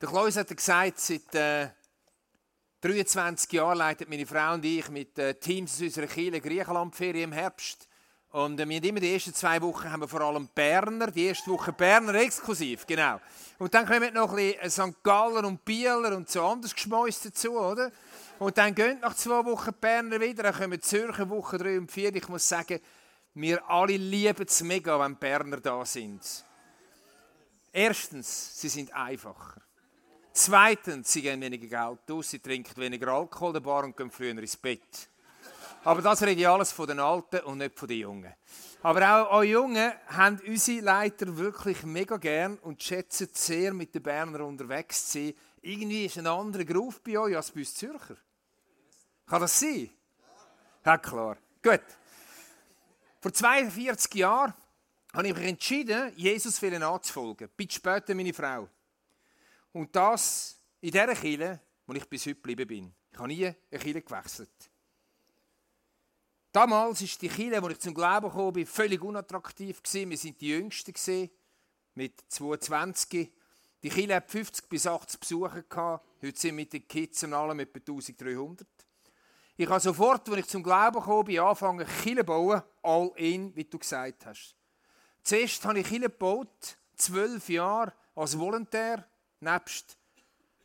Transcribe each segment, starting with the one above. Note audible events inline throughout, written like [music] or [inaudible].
Der Klaus hat gesagt, seit äh, 23 Jahren leiten meine Frau und ich mit äh, Teams aus unserer Kirche Griechenlandferien im Herbst. Und äh, wir haben immer die ersten zwei Wochen haben wir vor allem Berner, die erste Woche Berner exklusiv, genau. Und dann kommen noch ein bisschen St. Galler und Bieler und so anders Geschmäus dazu, oder? Und dann gehen nach zwei Wochen Berner wieder, dann kommen Zürcher Woche drei und vier. Ich muss sagen, wir alle lieben es mega, wenn Berner da sind. Erstens, sie sind einfacher. Zweitens, sie geben weniger Geld aus, sie trinken weniger Alkohol in der Bar und gehen früher ins Bett. Aber das rede ich alles von den Alten und nicht von den Jungen. Aber auch eure Jungen haben unsere Leiter wirklich mega gern und schätzen sehr, mit den Berner unterwegs zu sein. Irgendwie ist ein anderer Groove bei euch als bei uns Zürcher. Kann das sein? Ja, klar. Gut. Vor 42 Jahren habe ich mich entschieden, Jesus anzufolgen. Ein später meine Frau. Und das in dieser Kirche, wo ich bis heute geblieben bin. Ich habe nie eine Kirche gewechselt. Damals war die Kirche, wo ich zum Glauben kam, völlig unattraktiv. Wir waren die Jüngsten, mit 22. Die Kirche hat 50 bis 80 Besucher. Heute sind mit den Kids und allem etwa 1300. Ich habe sofort, als ich zum Glauben kam, angefangen, Kirche zu bauen, all in, wie du gesagt hast. Zuerst habe ich Kirche gebaut, zwölf Jahre als Volontär, nebst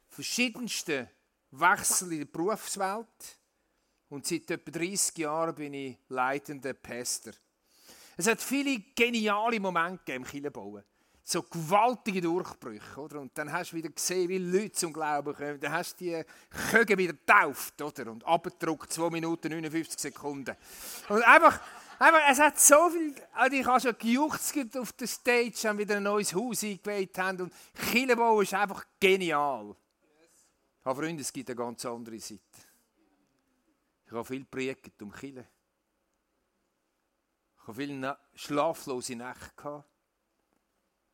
verschiedensten Wechseln in der Berufswelt. Und seit etwa 30 Jahren bin ich leitender Pastor. Es hat viele geniale Momente im Kirchenbauen. So gewaltige Durchbrüche. Oder? Und dann hast du wieder gesehen, wie Leute zum Glauben kommen. Dann hast du die Köge wieder getauft oder? und abgedruckt, 2 Minuten 59 Sekunden. Und einfach, einfach, es hat so viel. Also ich habe schon gejuchzt auf der Stage, haben wieder ein neues Haus eingeweiht haben. Und Kirchenbau ist einfach genial. Aber Freunde, es gibt eine ganz andere Seite. Ich habe viel predigt um Kille. Ich habe viele schlaflose Nächte gehabt.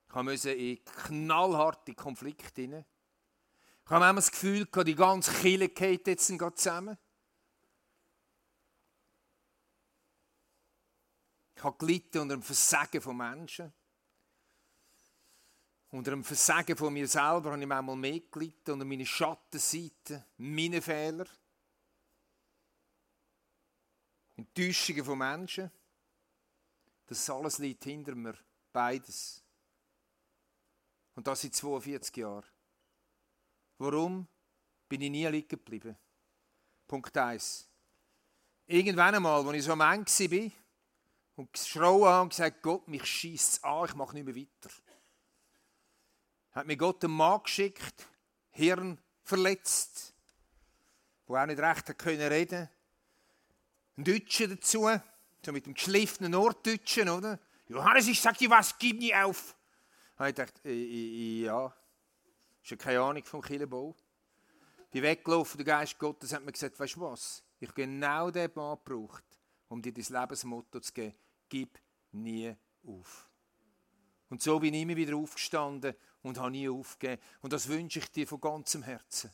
Ich musste in knallharte Konflikte hinein. Ich habe manchmal das Gefühl, die ganze Kille geht jetzt zusammen. Habe gelitten unter dem Versagen von Menschen. Unter dem Versagen von mir selber habe ich manchmal mehr gelitten, unter meine Schattenseiten, meine Fehler. Enttäuschungen von Menschen. Das alles liegt hinter mir. Beides. Und das seit 42 Jahren. Warum bin ich nie liegen geblieben? Punkt 1. Irgendwann einmal, als ich so am Ende war und geschrauen habe und gesagt, Gott, mich schießt an, ich mache nicht mehr weiter. Hat mir Gott einen Mann geschickt, Hirn verletzt, der auch nicht recht reden konnte ein Deutscher dazu, so mit dem geschliffenen Norddeutschen, oder? Johannes, ich sag dir was, gib nie auf. Und ich dachte, ja, ist ja keine Ahnung vom Killenbau. Bin weggelaufen, der Geist Gottes hat mir gesagt, weißt du was? Ich habe genau den Mann gebraucht, um dir das Lebensmotto zu geben, gib nie auf. Und so bin ich immer wieder aufgestanden und habe nie aufgegeben. Und das wünsche ich dir von ganzem Herzen,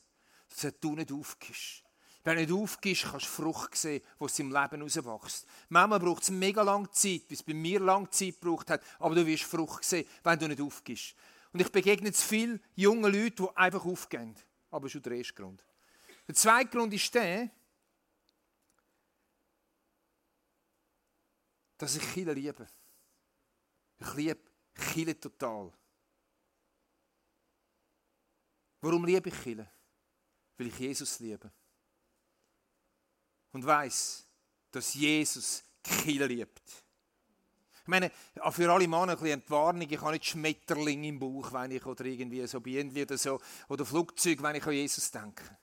dass du nicht aufgibst. Wenn du nicht aufgibst, kannst du Frucht sehen, die aus deinem Leben herauswächst. Manchmal braucht es mega lange Zeit, wie es bei mir lange Zeit gebraucht hat, aber du wirst Frucht sehen, wenn du nicht aufgibst. Und ich begegne zu vielen jungen Leuten, die einfach aufgehen. Aber das schon der erste Grund. Der zweite Grund ist der, dass ich Chile liebe. Ich liebe Chile total. Warum liebe ich Chile? Weil ich Jesus liebe und weiß, dass Jesus Kiel liebt. Ich meine, für alle Männer ein eine Warnung, ich habe nicht Schmetterling im Bauch, wenn ich oder irgendwie so Bienen oder so, oder Flugzeug, wenn ich an Jesus denke.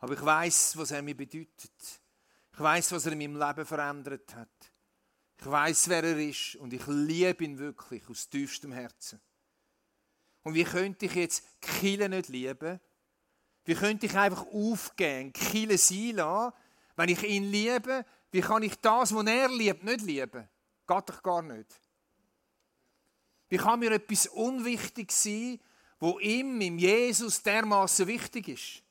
Aber ich weiß, was er mir bedeutet. Ich weiß, was er in meinem Leben verändert hat. Ich weiß, wer er ist und ich liebe ihn wirklich aus tiefstem Herzen. Und wie könnte ich jetzt Kille nicht lieben? Wie könnte ich einfach aufgehen, Kille sein lassen, wenn ich ihn liebe, wie kann ich das, was er liebt, nicht lieben? Geht doch gar nicht. Wie kann mir etwas unwichtig sein, wo ihm, im Jesus, dermaßen wichtig ist?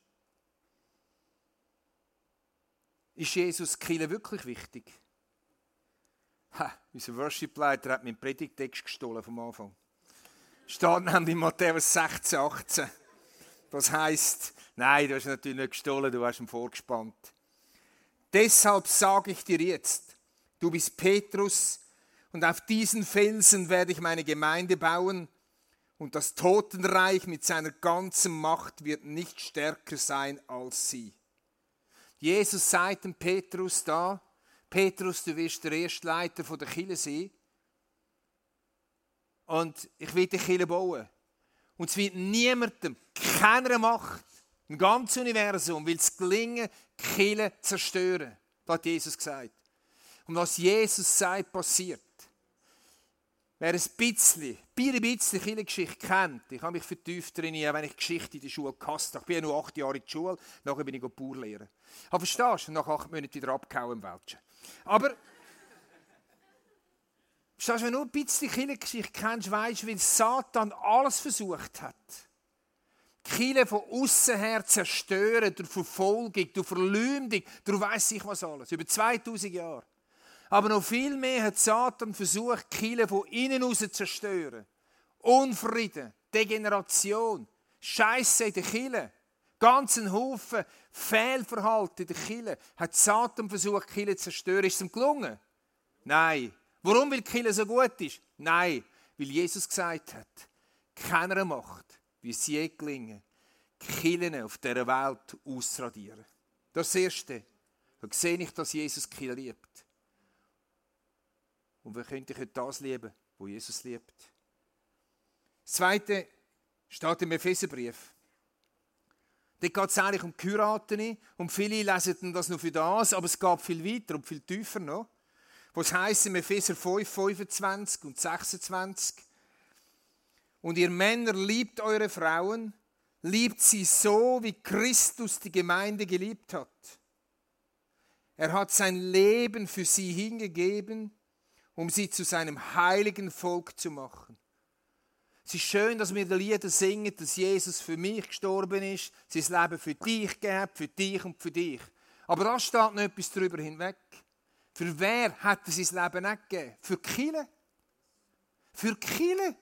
Ist Jesus Kille wirklich wichtig? Ha, unser Worship-Leiter hat meinen Predigtext gestohlen vom Anfang. Steht nämlich in Matthäus 16, 18. Das heißt, nein, du hast natürlich nicht gestohlen, du hast ihn vorgespannt. Deshalb sage ich dir jetzt, du bist Petrus und auf diesen Felsen werde ich meine Gemeinde bauen und das Totenreich mit seiner ganzen Macht wird nicht stärker sein als sie. Jesus sagt dem Petrus da, Petrus, du wirst der erste Leiter der Kille sein und ich will die Kille bauen. Und es wird niemandem, keiner Macht im ganzen Universum will es gelingen, die Kille zu zerstören. Das hat Jesus gesagt. Und was Jesus sagt, passiert. Wer ein bisschen, ein bisschen Kirchengeschichte kennt, ich habe mich vertieft drin, wenn ich Geschichte in der Schule gehasst habe. Ich bin ja nur acht Jahre in der Schule, nachher bin ich Bauer lehren. Aber verstehst du? Nach acht Monaten wieder abgehauen im Wäldchen. Aber, verstehst wenn du nur ein bisschen Kirchengeschichte kennst, weißt du, wie Satan alles versucht hat. Kirche von außen her zerstören, durch Verfolgung, durch Verleumdung, durch weiss ich was alles. Über 2000 Jahre. Aber noch viel mehr hat Satan versucht, Kirche von innen aus zu zerstören. Unfrieden, Degeneration, Scheiße in der Kirche, ganzen Haufen Fehlverhalten in der Kirche. Hat Satan versucht, die Kirche zu zerstören. Ist es ihm gelungen? Nein. Warum, weil die Kirche so gut ist? Nein, weil Jesus gesagt hat, keiner Macht, wie es je gelingen, die auf dieser Welt auszuradieren. Das Erste. Da sehe ich, dass Jesus die Kirche liebt. Und wir könnten heute das lieben, wo Jesus liebt. Das Zweite steht im Epheserbrief. Dort geht es eigentlich um Heiraten und viele lesen das nur für das, aber es geht viel weiter und viel tiefer noch. Was heißt im Epheser 5, 25 und 26? Und ihr Männer liebt eure Frauen, liebt sie so, wie Christus die Gemeinde geliebt hat. Er hat sein Leben für sie hingegeben, um sie zu seinem heiligen Volk zu machen. Es ist schön, dass wir die Lieder singen, dass Jesus für mich gestorben ist, sein Leben für dich gegeben, für dich und für dich. Aber da steht noch etwas darüber hinweg. Für wer hat er sein Leben nicht gegeben? Für Kille. Für Kille.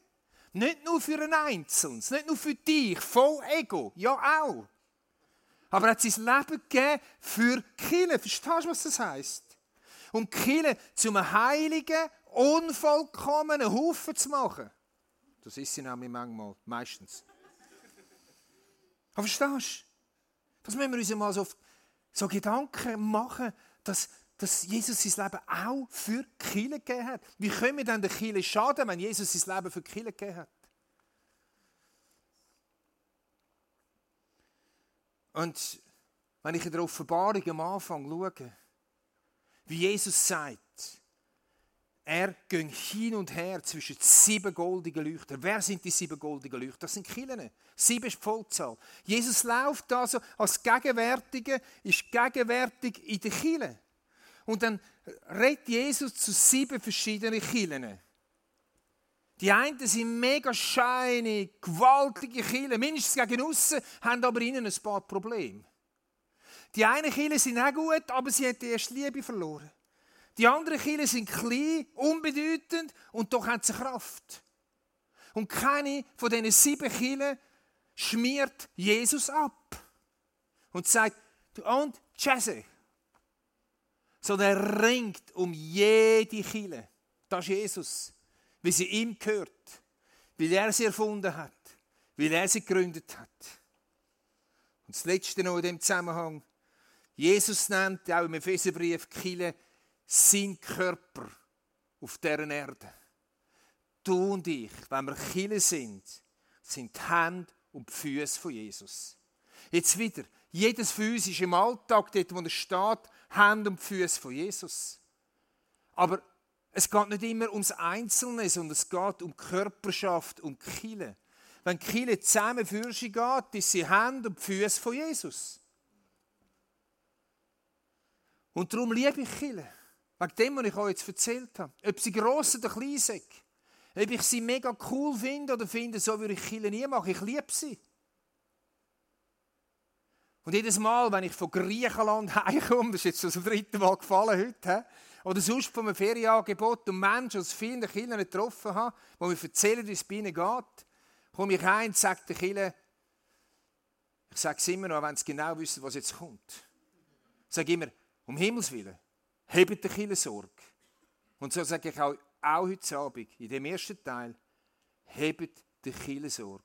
Nicht nur für einen Einzelnen, nicht nur für dich, voll Ego, ja auch. Aber er hat sein Leben gegeben für Kille. Verstehst du, was das heißt? Um Kille zum heiligen, unvollkommenen Haufen zu machen. Das ist sie nämlich manchmal, meistens. Aber verstehst du? Das müssen wir uns mal so, so Gedanken machen, dass, dass Jesus sein Leben auch für Kirche gegeben hat. Wie können wir denn der Kirche schaden, wenn Jesus sein Leben für Kirche gegeben hat? Und wenn ich in der Offenbarung am Anfang schaue, wie Jesus sagt, er ging hin und her zwischen sieben goldigen Leuchtern. Wer sind die sieben goldigen Leuchter? Das sind Killen. Sieben ist die Vollzahl. Jesus läuft also als Gegenwärtige, ist gegenwärtig in der Kille. Und dann redet Jesus zu sieben verschiedenen Killen. Die einen sind mega shiny, gewaltige Killen, mindestens gegen aussen, haben aber innen ein paar Probleme. Die einen Killen sind auch gut, aber sie haben die erste Liebe verloren. Die anderen Kinder sind klein, unbedeutend und doch haben sie Kraft. Und keine von diesen sieben Kinder schmiert Jesus ab und sagt, und Jesse. Sondern er ringt um jede Kille. Das ist Jesus. Wie sie ihm gehört. Weil er sie erfunden hat. Weil er sie gegründet hat. Und das Letzte noch in dem Zusammenhang. Jesus nennt auch im Epheserbrief Kille sein Körper auf dieser Erde. Du und ich, wenn wir Chile sind, sind die Hände und die Füße von Jesus. Jetzt wieder, jedes Fuß ist im Alltag, dort wo er steht, Hände und Füße von Jesus. Aber es geht nicht immer ums Einzelne, sondern es geht um Körperschaft, um Kille. Wenn Kille zusammen für sie geht, ist sie Hände und Füße von Jesus. Und darum liebe ich Kille. Wegen dem, was ich euch jetzt erzählt habe. Ob sie gross oder klein sind. Ob ich sie mega cool finde oder finde, so würde ich Kinder nie machen. Ich liebe sie. Und jedes Mal, wenn ich von Griechenland [laughs] heimkomme, das ist jetzt schon das dritte Mal gefallen heute, oder sonst von einem Ferienangebot und Menschen aus vielen Kindern getroffen habe, die mir erzählen, wie es bei ihnen geht, komme ich heim und sage den Kindern, Ich sage es immer noch, wenn sie genau wissen, was jetzt kommt. Ich sage immer, um Himmels Willen, hebt die Kille Sorge. Und so sage ich auch, auch heute Abend, in dem ersten Teil, hebt die Kille Sorge.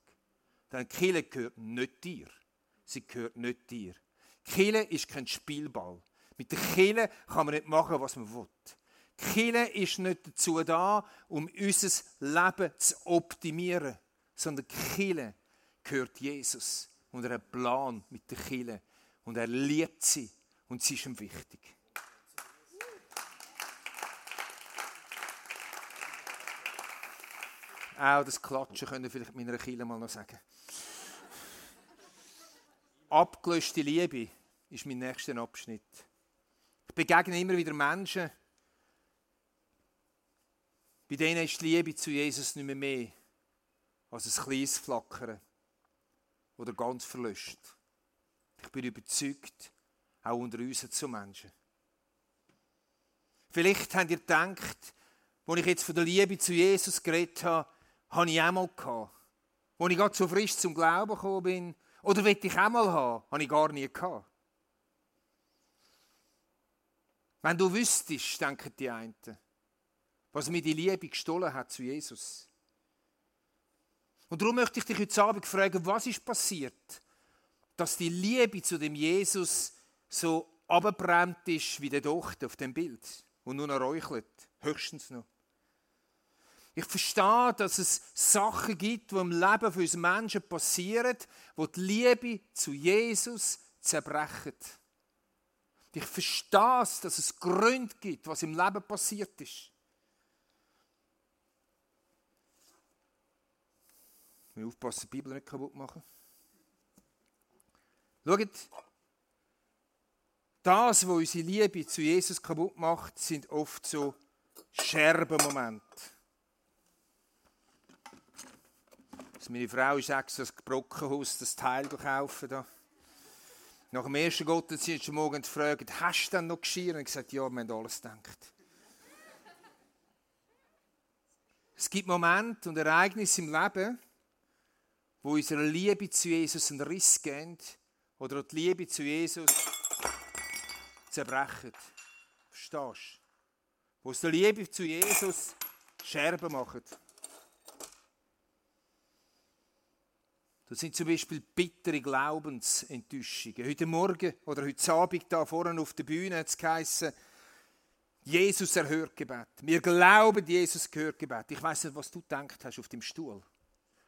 Denn Kille gehört nicht dir. Sie gehört nicht dir. Kille ist kein Spielball. Mit der Kille kann man nicht machen, was man will. Kille ist nicht dazu da, um unser Leben zu optimieren, sondern Kille gehört Jesus. Und er hat einen Plan mit der Kille. Und er liebt sie. Und sie ist ihm wichtig. Auch das Klatschen können vielleicht meiner Kille mal noch sagen. Abgelöschte Liebe ist mein nächster Abschnitt. Ich begegne immer wieder Menschen, bei denen ist die Liebe zu Jesus nicht mehr mehr als ein kleines Flackern oder ganz verlöscht. Ich bin überzeugt, auch unter uns so Menschen. Vielleicht habt ihr gedacht, als ich jetzt von der Liebe zu Jesus geredet habe, habe ich auch mal gehabt. Als ich gerade so frisch zum Glauben gekommen bin, oder will ich auch mal haben, habe ich gar nie gehabt. Wenn du wüsstest, denken die einen, was mir die Liebe gestohlen hat zu Jesus. Und darum möchte ich dich heute Abend fragen, was ist passiert, dass die Liebe zu dem Jesus so abgebrannt ist wie der Docht auf dem Bild und nur noch räuchelt, höchstens noch. Ich verstehe, dass es Sachen gibt, die im Leben von uns Menschen passieren, wo die Liebe zu Jesus zerbrechen. Ich verstehe es, dass es Gründe gibt, was im Leben passiert ist. Ich muss aufpassen, die Bibel nicht kaputt machen. Schaut, das, was unsere Liebe zu Jesus kaputt macht, sind oft so Scherbenmomente. Also meine Frau ist extra das Brockenhaus, das Teil gekauft. Da. Nach dem ersten Gottesdienst am Morgen gefragt, hast du denn noch Geschirr? Und ich gesagt, ja, wir haben alles gedacht. Es gibt Momente und Ereignisse im Leben, wo unsere Liebe zu Jesus einen Riss geben oder die Liebe zu Jesus zerbrechen. Verstehst du? Wo aus der Liebe zu Jesus Scherben machen. Das sind zum Beispiel bittere Glaubensenttäuschungen. Heute Morgen oder heute Abend da vorne auf der Bühne hat es geheißen, Jesus erhört Gebet. Wir glauben, Jesus gehört Gebet. Ich weiß nicht, was du gedacht hast auf dem Stuhl.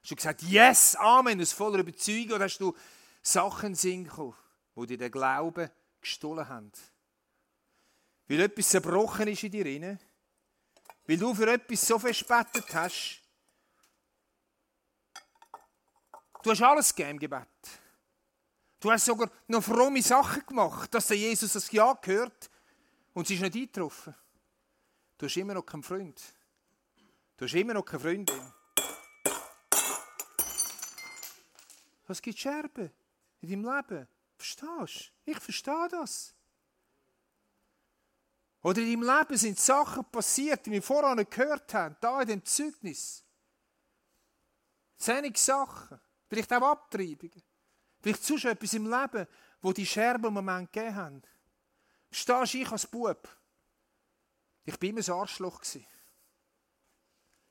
Hast du gesagt, yes, Amen, aus voller Überzeugung, oder hast du Sachen singen wo dir den Glauben gestohlen haben? Weil etwas zerbrochen ist in dir, weil du für etwas so verspätet hast, Du hast alles gegeben im Gebet. Du hast sogar noch fromme Sachen gemacht, dass der Jesus das Ja gehört und es ist nicht eingetroffen. Du hast immer noch keinen Freund. Du hast immer noch keine Freundin. Es gibt Scherben in deinem Leben. Verstehst du? Ich verstehe das. Oder in deinem Leben sind Sachen passiert, die wir vorher nicht gehört haben, da in dem Zeugnis. Zähnige Sachen. Vielleicht auch Abtreibungen. Vielleicht sonst etwas im Leben, wo die Scherben im Moment gegeben haben. Verstehst du, ich als Bub, ich war immer ein Arschloch.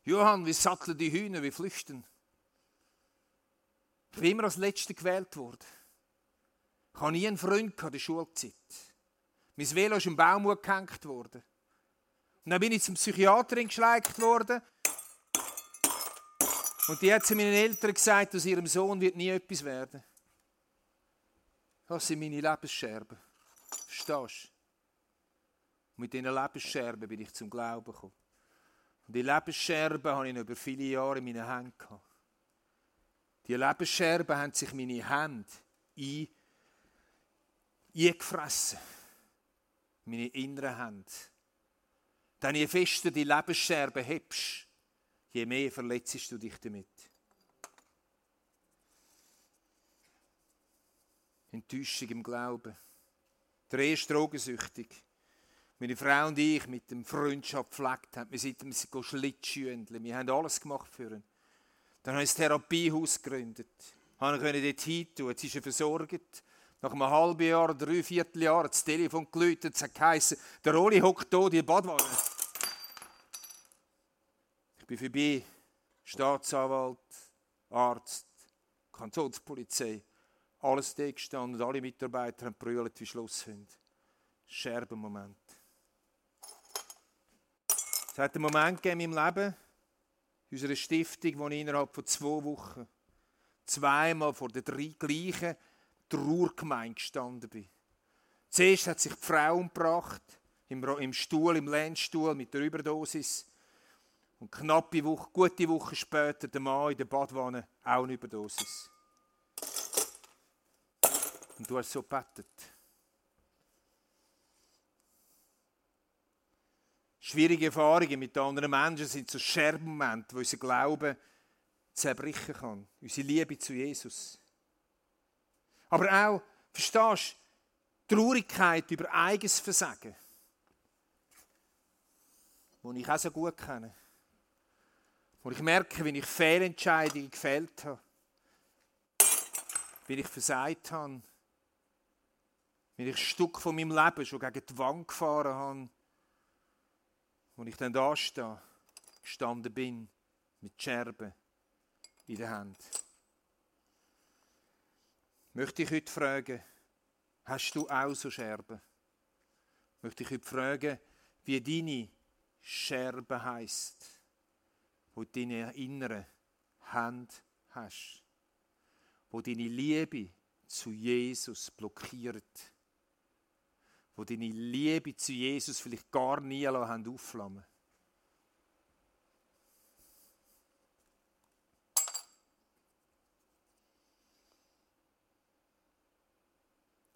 Johann, wie satteln die Hühner, wie flüchten. Ich bin immer als Letzter gewählt worden. Ich hatte nie einen Freund in der Schulzeit. Mein Velo ist im Baum gehängt worden. Und dann bin ich zum Psychiaterin geschleicht worden und die hat zu meinen Eltern gesagt, aus ihrem Sohn wird nie etwas werden. Das sind meine Lebensscherben. Verstehst du? Mit diesen Lebensscherben bin ich zum Glauben gekommen. Und die Lebensscherben habe ich über viele Jahre in meinen Händen gehabt. Die Lebensscherben haben sich meine Hände ein, eingefressen. Meine inneren Hände. Denn je fester die Lebensscherben hebst, je mehr verletzt du dich damit. Enttäuschung im Glauben. Der erste drogensüchtig. Meine Frau und ich mit dem Freundschaft gepflegt haben. Wir sind Schlittschuhendeln. Wir haben alles gemacht für ihn. Dann haben wir ein Therapiehaus gegründet. konnte ich dort hin tun. Jetzt ist er versorgt. Nach einem halben Jahr, drei Vierteljahr, hat das Telefon geläutet, es hat geheißen, der Oli hockt hier in der Badwanne. Bin vorbei, Staatsanwalt, Arzt, Kantonspolizei, alles da gestanden und alle Mitarbeiter haben brüllt wie Schlusshunde. Scherbenmoment. Es hat einen Moment gegeben in meinem Leben, in unserer Stiftung, wo ich innerhalb von zwei Wochen zweimal vor der drei gleichen Trauergemeinde gestanden bin. Zuerst hat sich die Frau umgebracht, im, im Stuhl, im Lehnstuhl mit der Überdosis. Und knappe Woche, gute Woche später der Mann in der Badwanne, auch eine Überdosis. Und du hast so gebetet. Schwierige Erfahrungen mit anderen Menschen sind so Scherbenmomente, wo unser Glauben zerbrechen kann. Unsere Liebe zu Jesus. Aber auch, verstehst du, Traurigkeit über eigenes Versagen, wo ich auch so gut kenne. Wo ich merke, wie ich Fehlentscheidungen gefällt habe. Wie ich versagt habe. Wie ich ein Stück von meinem Leben schon gegen die Wand gefahren habe. Wo ich dann da stehe, gestanden bin, mit Scherben in der Hand. Möchte ich heute fragen, hast du auch so Scherben? Möchte ich heute fragen, wie deine Scherbe heisst, wo du deine innere Hand hast, wo deine Liebe zu Jesus blockiert, wo deine Liebe zu Jesus vielleicht gar nie haben aufflammen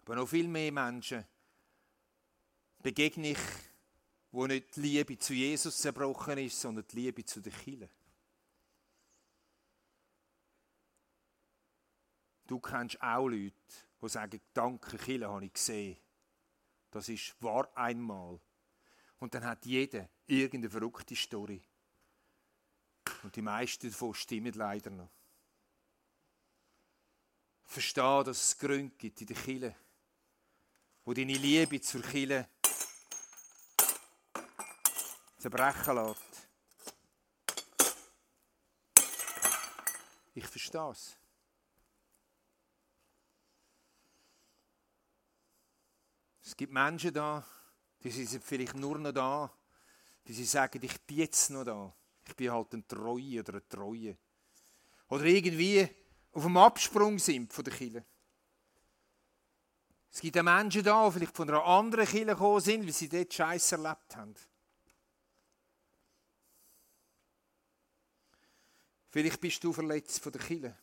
Aber noch viel mehr Menschen begegne ich, wo nicht die Liebe zu Jesus zerbrochen ist, sondern die Liebe zu der Kirche. Du kennst auch Leute, die sagen, danke Kirche habe ich gesehen. Das ist wahr einmal. Und dann hat jeder irgendeine verrückte Story. Und die meisten davon stimmen leider noch. Verstehe, dass es Gründe gibt in der Kirche wo deine Liebe zur Kille zerbrechen lässt. Ich verstehe es. Gibt Menschen da, die sind vielleicht nur noch da, die sie sagen, ich bin jetzt noch da. Ich bin halt ein Treue oder eine Treue. Oder irgendwie auf dem Absprung sind von der Kille. Es gibt auch Menschen da, die vielleicht von einer anderen Kirche gekommen sind, weil sie dort Scheiß erlebt haben. Vielleicht bist du verletzt von der Kirche.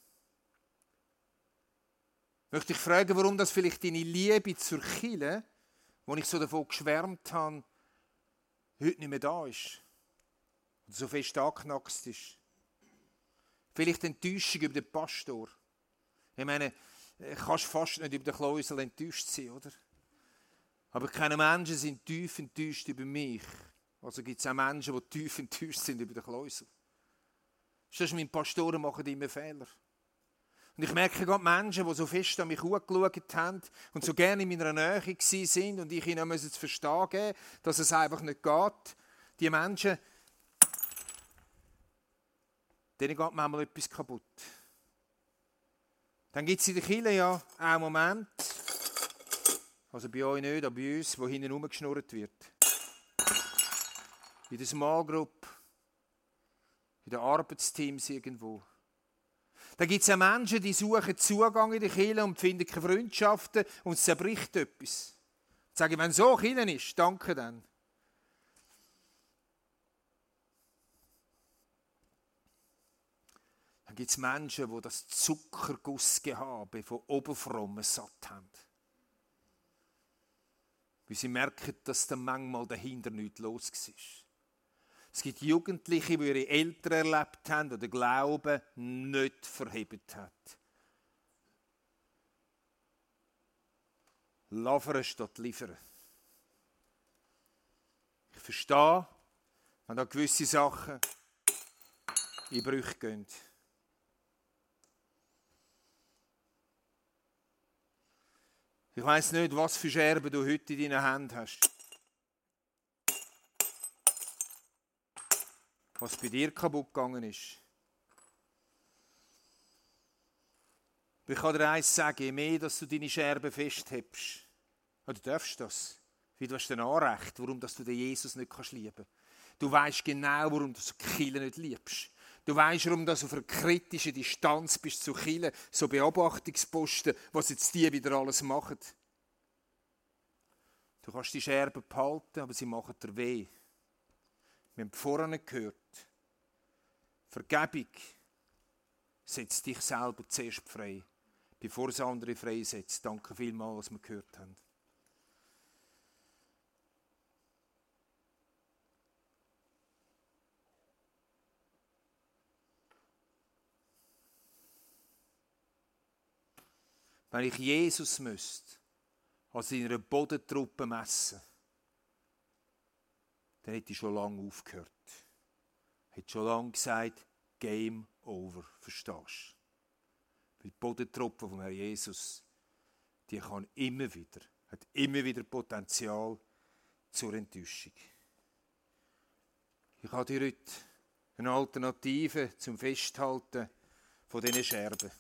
Möchte ich fragen, warum das vielleicht deine Liebe zur Kirche, wo ich so davon geschwärmt habe, heute nicht mehr da ist. Und so fest angeknackst ist. Vielleicht Enttäuschung über den Pastor. Ich meine, kannst fast nicht über den Klausel enttäuscht sein, oder? Aber keine Menschen sind tief enttäuscht über mich. Also gibt es auch Menschen, die tief [laughs] enttäuscht sind über den Klausel. Verstehst du, meine Pastoren machen immer Fehler. Und ich merke gerade Menschen, die so fest an mich angeschaut haben und so gerne in meiner Nähe sind und ich ihnen zu verstehen geben, dass es einfach nicht geht. Die Menschen, denen geht manchmal etwas kaputt. Dann gibt es in der Kirche ja auch Momente, also bei euch nicht, aber bei uns, wo hinten rumgeschnurrt wird. In der Small Group, in den Arbeitsteams irgendwo. Da gibt es auch Menschen, die suchen Zugang in die Kirche und finden keine Freundschaften und es zerbricht etwas. Ich sage, wenn so Kirche ist, danke dann. gibt es Menschen, die das Zuckergussgehabe von Oberfrommen satt haben. Weil sie merken, dass dann manchmal dahinter nichts los war. Es gibt Jugendliche, die ihre Eltern erlebt haben, die den Glauben nicht verhebt hat. Lavern statt liefern. Ich verstehe, wenn da gewisse Sachen in Brüche gehen. Ich weiß nicht, was für Scherben du heute in deinen Händen hast. Was bei dir kaputt gegangen ist. ich kann dir eins sagen, je mehr, dass du deine Scherben festhebst, oder du darfst das, weil du hast ein Anrecht, warum dass du den Jesus nicht kannst lieben kannst. Du weißt genau, warum du Kille nicht liebst. Du weißt, warum du auf einer kritischen Distanz bist zu Kille, so Beobachtungsposten, was jetzt die wieder alles machen. Du kannst die Scherben behalten, aber sie machen dir weh. Wir haben vorhin gehört, Vergebung setzt dich selber zuerst frei bevor es andere freisetzt. Danke vielmals, was wir gehört haben. Wenn ich Jesus müsste, als in einer Bodentruppe messen, dann hätte ich schon lange aufgehört. Hätte schon lange gesagt, Game over. Verstehst du? Weil die Bodentruppe vom Herrn Jesus, die kann immer wieder, hat immer wieder Potenzial zur Enttäuschung. Ich habe dir heute eine Alternative zum Festhalten von diesen Scherben.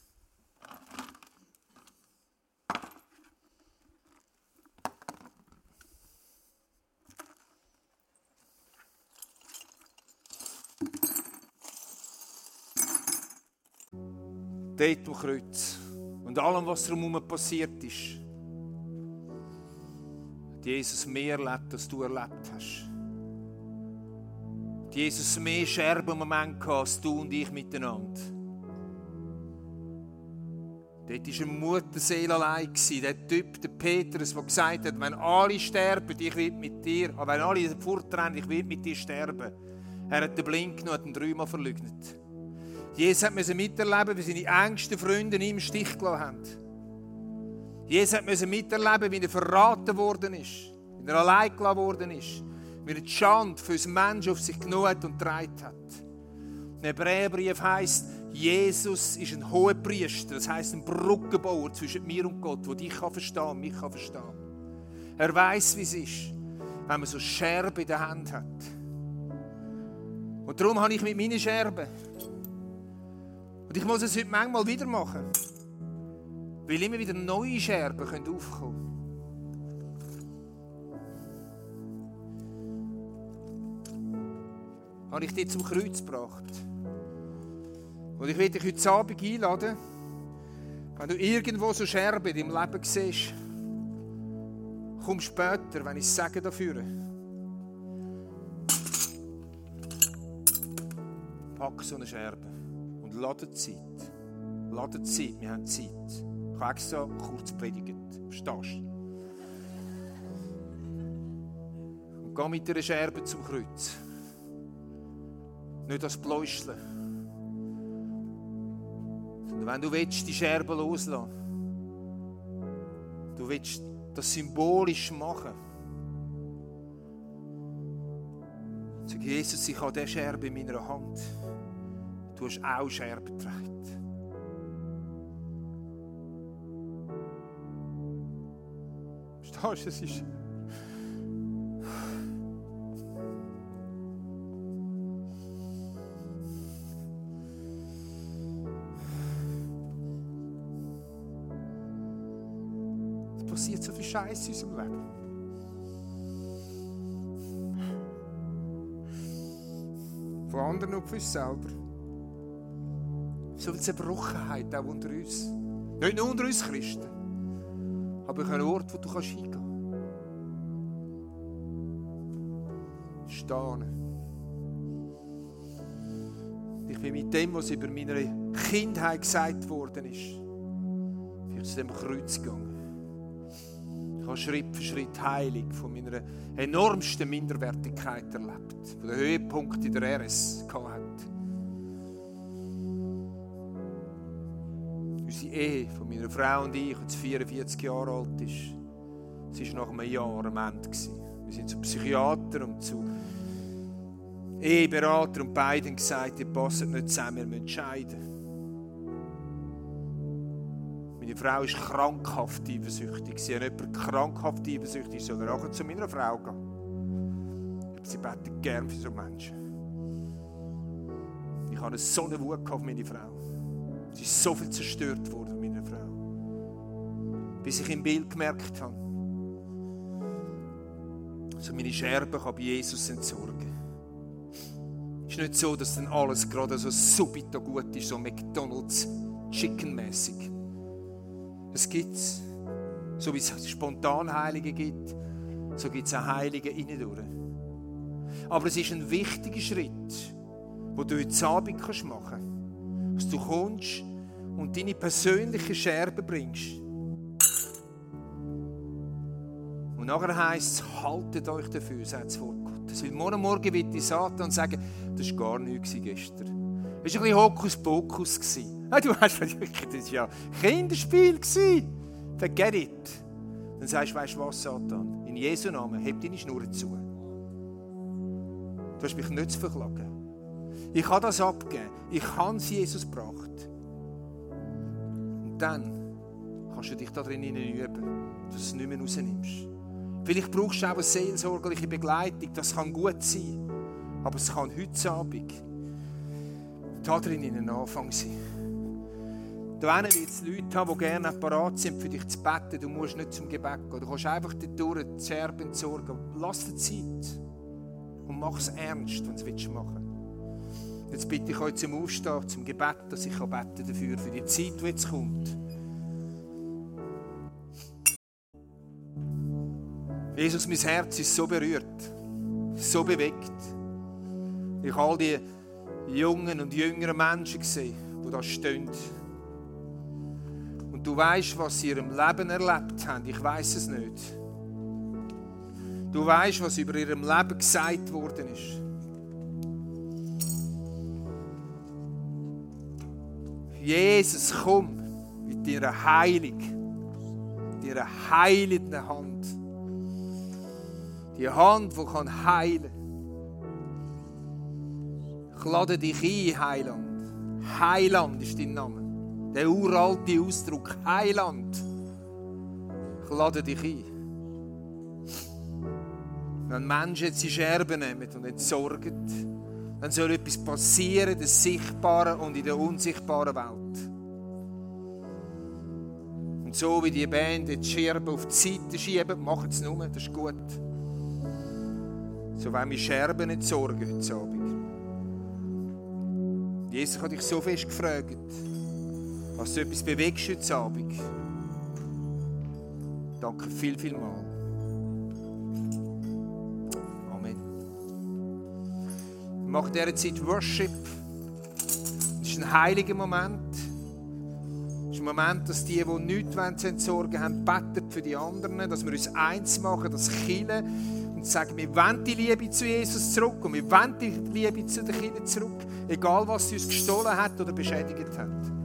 Dort am Kreuz und allem, was drumherum passiert ist, hat Jesus mehr erlebt, als du erlebt hast. Hat Jesus mehr Scherben im Moment gehabt, als du und ich miteinander. Dort war eine Mutterseele allein. Der Typ, der Petrus, der gesagt hat, wenn alle sterben, ich will mit dir, aber wenn alle fortrennen, ich will mit dir sterben. Er hat den Blink genommen und dreimal verleugnet. Jesus musste miterleben, wie seine engsten Freunde ihn im Stich gelassen haben. Jesus musste miterleben, wie er verraten worden ist, wie er allein gelassen worden ist, wie er die Schande für uns Menschen auf sich genommen hat und getragen hat. Im Hebräerbrief heisst, Jesus ist ein hoher Priester, das heisst ein Brückenbauer zwischen mir und Gott, der dich kann verstehen, mich kann verstehen. Er weiß, wie es ist, wenn man so Scherben in der Hand hat. Und darum habe ich mit meinen Scherben und ich muss es heute manchmal wieder machen. Weil immer wieder neue Scherben können aufkommen Habe ich dich zum Kreuz gebracht. Und ich will dich heute Abend einladen, wenn du irgendwo so Scherben in deinem Leben siehst, komm später, wenn ich sage dafür. Pack so eine Scherbe ladet Zeit. Ladet Zeit, wir haben Zeit. Ich habe extra kurz predigt. Verstehst du? Und geh mit einer Scherbe zum Kreuz. Nicht als Bläuscheln. Sondern wenn du willst, die Scherbe loslassen du willst das symbolisch machen. Sag Jesus, ich habe diese Scherbe in meiner Hand. Du hast auch Scherben getragen. Verstehst du, es ist... Es passiert so viel Scheiße in unserem Leben. Von anderen und von uns selber so viel Zerbrochenheit auch unter uns. Nicht nur unter uns Christen, aber ein Ort, wo du kannst hingehen kannst. Stehen. Ich bin mit dem, was über meine Kindheit gesagt worden ist, vielleicht zu dem Kreuz gegangen. Ich habe Schritt für Schritt Heilung von meiner enormsten Minderwertigkeit erlebt, von den Höhepunkt in der RS hatte. Ehe von meiner Frau und ich, die jetzt 44 Jahre alt ist, sie war nach einem Jahr am Ende. Wir sind zu Psychiater und zu Eheberater und beiden gesagt, ihr passt nicht zusammen, wir müssen scheiden. Meine Frau ist krankhaft eifersüchtig. Sie hat jemanden krankhaft eifersüchtig, soll er auch zu meiner Frau gehen. Sie beten gern für so Menschen. Ich hatte so eine Wut auf meine Frau. Sie ist so viel zerstört worden von meiner Frau. Bis ich im Bild gemerkt habe, so meine Scherben kann bei Jesus entsorgen. Es ist nicht so, dass dann alles gerade so subito gut ist, so McDonalds Chicken-mäßig. Es gibt So wie es Spontanheilige gibt, so gibt es auch Heilige innen durch. Aber es ist ein wichtiger Schritt, wo du heute Abend machen kannst. Dass du kommst und deine persönlichen Scherben bringst. Und nachher heisst es, haltet euch dafür, sagt das Wort Gottes. Weil morgen Morgen wird die Satan sagen, das war gar nichts gestern. Das war ein bisschen Hokuspokus. Du weißt, das war ja Kinderspiel. Forget it. Dann sagst du, weißt du was, Satan? In Jesu Namen, heb deine Schnur zu. Du hast mich nicht zu verklagen. Ich kann das abgeben. Ich habe es Jesus gebracht. Und dann kannst du dich da drin üben, dass du es nicht mehr rausnimmst. Vielleicht brauchst du auch eine seelsorgerliche Begleitung. Das kann gut sein. Aber es kann heute Abend da drin ein Anfang sein. Da wird es Leute haben, die gerne parat sind, für dich zu beten. Du musst nicht zum Gebet gehen. Du kannst einfach durch die Scherben entsorgen. Lass dir Zeit. Und mach es ernst, wenn du es machen willst. Jetzt bitte ich euch zum Aufstehen, zum Gebet, dass ich beten dafür, für die Zeit, die jetzt kommt. Jesus, mein Herz ist so berührt, so bewegt. Ich habe all die jungen und jüngeren Menschen gesehen, die da stehen. Und du weißt, was sie in ihrem Leben erlebt haben. Ich weiß es nicht. Du weißt, was über ihrem Leben gesagt worden ist. Jesus, komm mit deiner Heilung, mit deiner heilenden Hand. Die Hand, die kann heilen Ich lade dich ein, Heiland. Heiland ist dein Name. Der uralte Ausdruck, Heiland. Ich lade dich ein. Wenn Menschen jetzt die Scherben nehmen und entsorgen, dann soll etwas passieren in der sichtbaren und in der unsichtbaren Welt. Und so wie die Band die Scherben auf die Seite schieben, machen sie es nur, das ist gut. So wollen wir Scherben entsorgen heute Abend. Jesus hat dich so fest gefragt, was du etwas bewegst heute Abend. Danke viel, viel mal. Machen dieser Zeit Worship. Es ist ein heiliger Moment. Es ist ein Moment, dass die, die nichts entsorgen wollen, beten für die anderen, dass wir uns eins machen, dass Killen und sagen, wir wollen die Liebe zu Jesus zurück und wir wollen die Liebe zu den Kindern zurück, egal was sie uns gestohlen hat oder beschädigt hat.